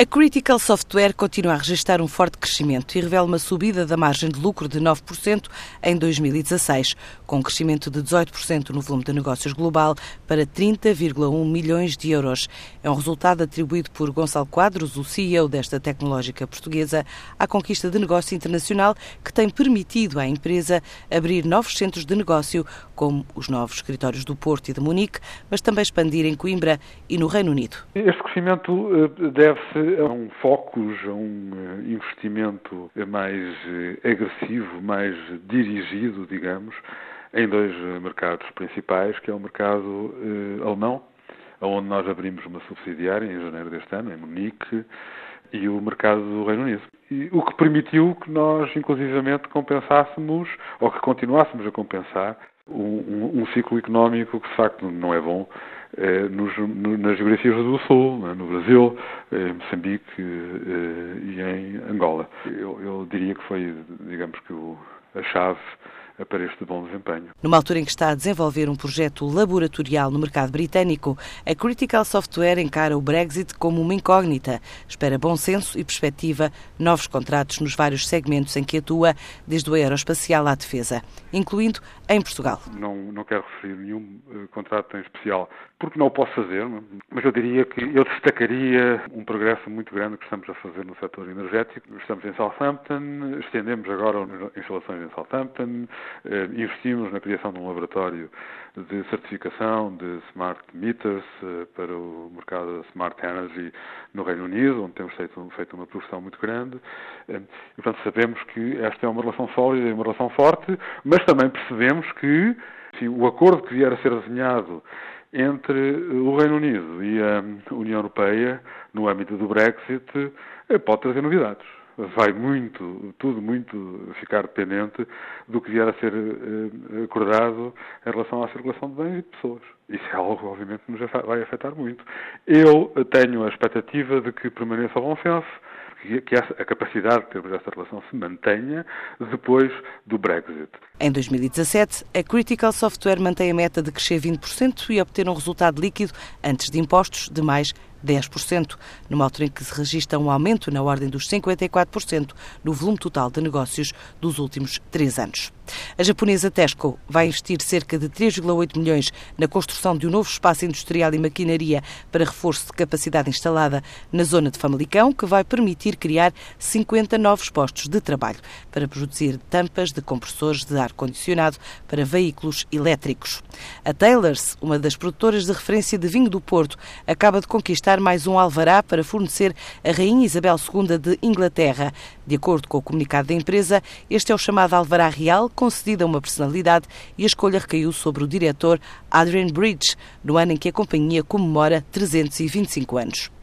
A Critical Software continua a registrar um forte crescimento e revela uma subida da margem de lucro de 9% em 2016, com um crescimento de 18% no volume de negócios global para 30,1 milhões de euros. É um resultado atribuído por Gonçalo Quadros, o CEO desta tecnológica portuguesa, à conquista de negócio internacional que tem permitido à empresa abrir novos centros de negócio, como os novos escritórios do Porto e de Munique, mas também expandir em Coimbra e no Reino Unido. Este crescimento eh, deve-se a um foco, a um eh, investimento mais eh, agressivo, mais dirigido, digamos, em dois mercados principais, que é o mercado eh, alemão, onde nós abrimos uma subsidiária em janeiro deste ano, em Munique, e o mercado do Reino Unido. E, o que permitiu que nós, inclusivamente, compensássemos, ou que continuássemos a compensar, um, um, ciclo económico que, de facto, não é bom eh, nos, no, nas geografias do Sul, né, no Brasil, em Moçambique eh, e em Angola. Eu, eu, diria que foi, digamos que, o, a chave este bom desempenho. Numa altura em que está a desenvolver um projeto laboratorial no mercado britânico, a Critical Software encara o Brexit como uma incógnita. Espera bom senso e perspectiva novos contratos nos vários segmentos em que atua, desde o aeroespacial à defesa, incluindo em Portugal. Não, não quero referir nenhum uh, contrato em especial, porque não o posso fazer, mas eu diria que eu destacaria um progresso muito grande que estamos a fazer no setor energético. Estamos em Southampton, estendemos agora instalações em Southampton, investimos na criação de um laboratório de certificação de smart meters uh, para o mercado Smart Energy no Reino Unido, onde temos feito, feito uma produção muito grande. e, portanto, sabemos que esta é uma relação sólida e uma relação forte, mas também percebemos que enfim, o acordo que vier a ser desenhado entre o Reino Unido e a União Europeia no âmbito do Brexit eh, pode trazer novidades. Vai muito, tudo muito ficar dependente do que vier a ser eh, acordado em relação à circulação de bens e de pessoas. Isso é algo, obviamente, que nos vai afetar muito. Eu tenho a expectativa de que permaneça o bom senso, que a capacidade de termos esta relação se mantenha depois do Brexit. Em 2017, a Critical Software mantém a meta de crescer 20% e obter um resultado líquido antes de impostos de mais 10%, numa altura em que se registra um aumento na ordem dos 54% no volume total de negócios dos últimos três anos. A japonesa Tesco vai investir cerca de 3,8 milhões na construção de um novo espaço industrial e maquinaria para reforço de capacidade instalada na zona de Famalicão, que vai permitir criar 50 novos postos de trabalho para produzir tampas de compressores de ar-condicionado para veículos elétricos. A Taylors, uma das produtoras de referência de vinho do Porto, acaba de conquistar mais um alvará para fornecer a Rainha Isabel II de Inglaterra. De acordo com o comunicado da empresa, este é o chamado alvará real, concedido a uma personalidade e a escolha recaiu sobre o diretor Adrian Bridge, no ano em que a companhia comemora 325 anos.